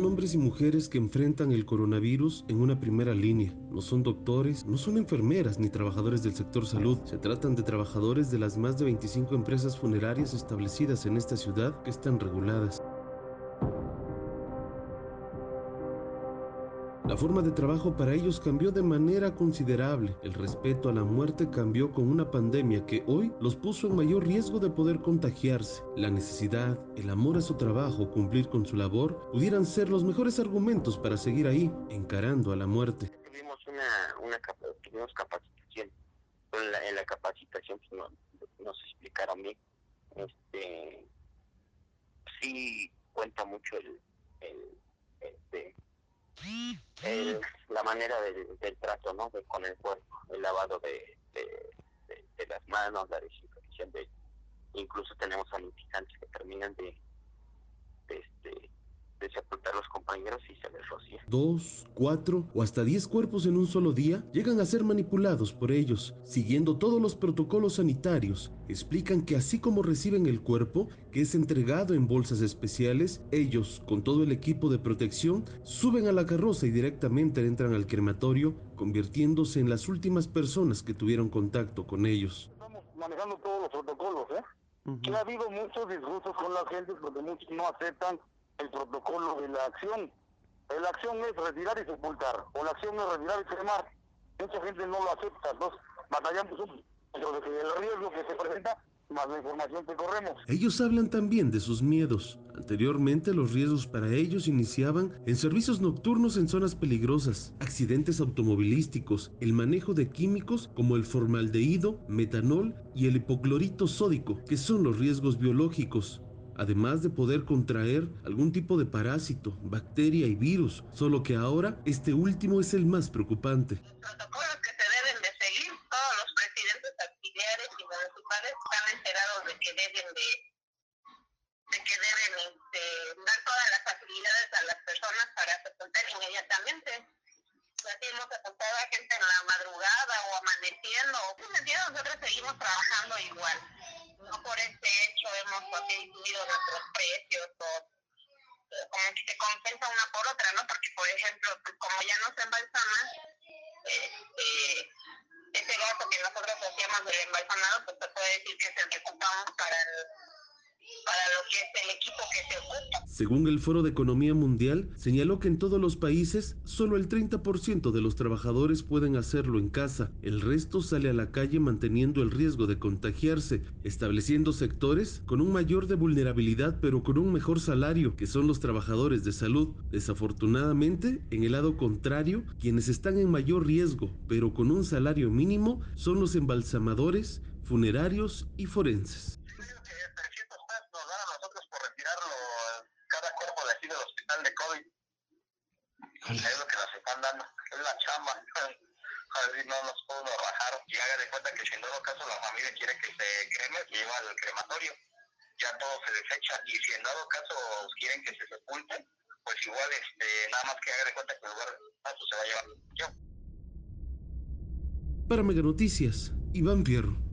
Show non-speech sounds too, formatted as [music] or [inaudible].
hombres y mujeres que enfrentan el coronavirus en una primera línea. No son doctores, no son enfermeras ni trabajadores del sector salud. Se tratan de trabajadores de las más de 25 empresas funerarias establecidas en esta ciudad que están reguladas. La forma de trabajo para ellos cambió de manera considerable. El respeto a la muerte cambió con una pandemia que hoy los puso en mayor riesgo de poder contagiarse. La necesidad, el amor a su trabajo, cumplir con su labor, pudieran ser los mejores argumentos para seguir ahí, encarando a la muerte. Tuvimos una, capacitación. En la, capacitación pues, nos explicaron bien. Este, sí cuenta mucho el, el este, la manera del, trato ¿no? con el cuerpo, el lavado de, de, las manos, la desinfección de incluso tenemos sanitizantes que terminan de, este, de sepultar los compañeros y se les rocía. Dos, cuatro o hasta diez cuerpos en un solo día llegan a ser manipulados por ellos, siguiendo todos los protocolos sanitarios. Explican que así como reciben el cuerpo, que es entregado en bolsas especiales, ellos, con todo el equipo de protección, suben a la carroza y directamente entran al crematorio, convirtiéndose en las últimas personas que tuvieron contacto con ellos. Estamos manejando todos los protocolos, ¿eh? ha habido muchos disgustos con la gente porque muchos no aceptan el protocolo de la acción. La acción es retirar y sepultar, o la acción es retirar y cremar. Mucha gente no lo acepta, entonces batallamos de que el riesgo que se presenta más la información que corremos. Ellos hablan también de sus miedos. Anteriormente los riesgos para ellos iniciaban en servicios nocturnos en zonas peligrosas, accidentes automovilísticos, el manejo de químicos como el formaldehído, metanol y el hipoclorito sódico, que son los riesgos biológicos además de poder contraer algún tipo de parásito, bacteria y virus, solo que ahora este último es el más preocupante. Los protocolos que se deben de seguir, todos los presidentes auxiliares y municipales están enterados de que deben de, de que deben este, dar todas las facilidades a las personas para sepultar inmediatamente. Así hemos sepultado a gente en la madrugada o amaneciendo. Nosotros seguimos trabajando igual no por este hecho hemos disminuido nuestros precios o como que se compensa una por otra, ¿no? Porque, por ejemplo, pues, como ya no se embalsama, este, ese gasto que nosotros hacíamos del embalsamado, pues se puede decir que que ocupamos para el para lo que es el equipo que se ocupa. Según el Foro de Economía Mundial, señaló que en todos los países solo el 30% de los trabajadores pueden hacerlo en casa, el resto sale a la calle manteniendo el riesgo de contagiarse, estableciendo sectores con un mayor de vulnerabilidad pero con un mejor salario, que son los trabajadores de salud. Desafortunadamente, en el lado contrario, quienes están en mayor riesgo pero con un salario mínimo son los embalsamadores, funerarios y forenses. Es lo que nos están dando, es la chamba. [laughs] A ver si no nos podemos rajar. Y haga de cuenta que si en todo caso la familia quiere que se creme, se lleva al crematorio. Ya todo se desecha. Y si en dado caso quieren que se sepulte, pues igual este, nada más que haga de cuenta que el lugar paso se va a llevar yo. Para Mega Noticias, Iván Fierro.